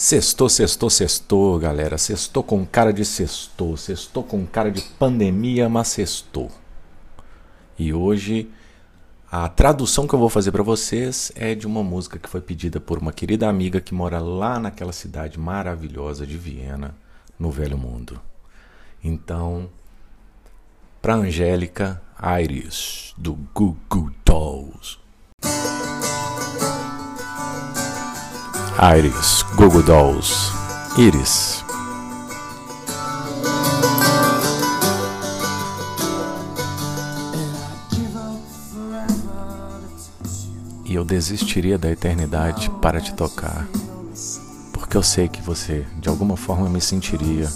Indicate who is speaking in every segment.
Speaker 1: Sextou, sextou, sextou, galera. Sextou com cara de sextou. Sextou com cara de pandemia, mas sextou. E hoje a tradução que eu vou fazer para vocês é de uma música que foi pedida por uma querida amiga que mora lá naquela cidade maravilhosa de Viena, no Velho Mundo. Então, para Angélica Iris, do Goo Goo Dolls. Iris, Google Dolls, Iris. E eu desistiria da eternidade para te tocar, porque eu sei que você de alguma forma me sentiria.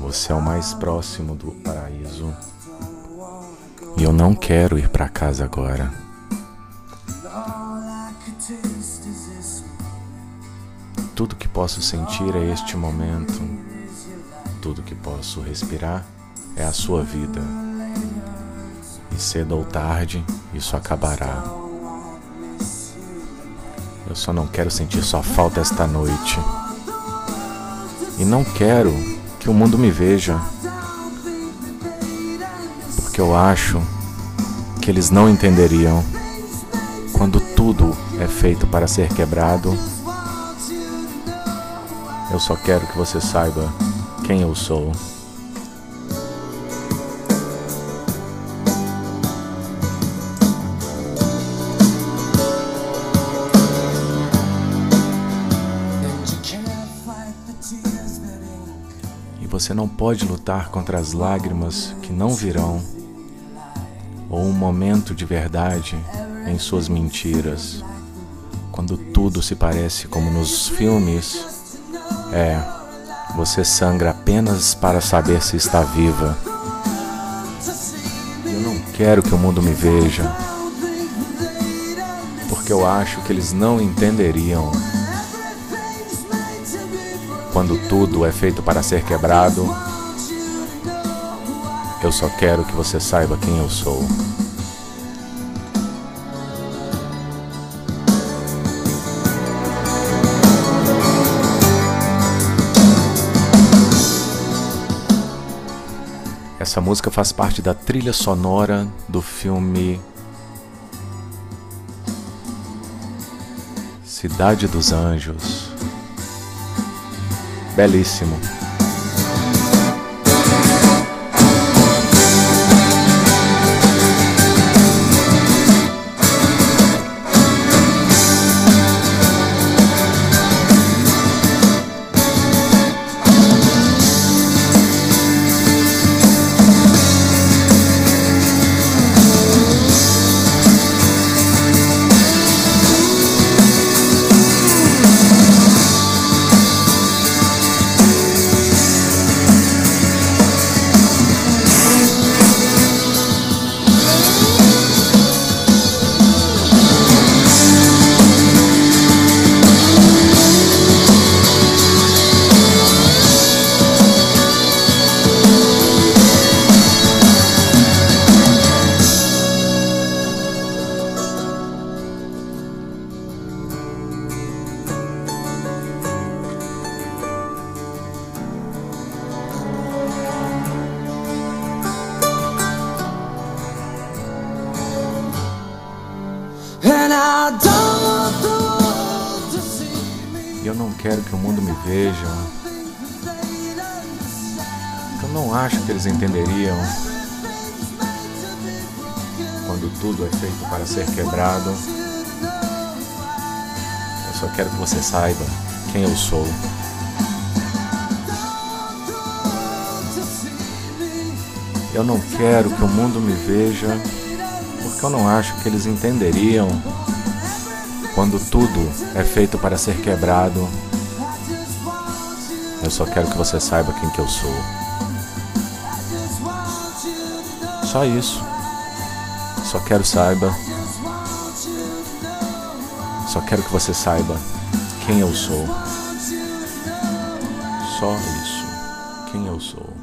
Speaker 1: Você é o mais próximo do paraíso. E eu não quero ir para casa agora. Tudo que posso sentir é este momento. Tudo que posso respirar é a sua vida. E cedo ou tarde, isso acabará. Eu só não quero sentir sua falta esta noite. E não quero que o mundo me veja. Porque eu acho que eles não entenderiam quando tudo é feito para ser quebrado eu só quero que você saiba quem eu sou. E você não pode lutar contra as lágrimas que não virão, ou um momento de verdade em suas mentiras, quando tudo se parece como nos filmes é, você sangra apenas para saber se está viva. Eu não quero que o mundo me veja, porque eu acho que eles não entenderiam. Quando tudo é feito para ser quebrado, eu só quero que você saiba quem eu sou. Essa música faz parte da trilha sonora do filme Cidade dos Anjos. Belíssimo. E eu não quero que o mundo me veja. Eu não acho que eles entenderiam. Quando tudo é feito para ser quebrado. Eu só quero que você saiba quem eu sou. Eu não quero que o mundo me veja, porque eu não acho que eles entenderiam quando tudo é feito para ser quebrado, eu só quero que você saiba quem que eu sou. Só isso. Só quero saiba. Só quero que você saiba quem eu sou. Só isso. Quem eu sou.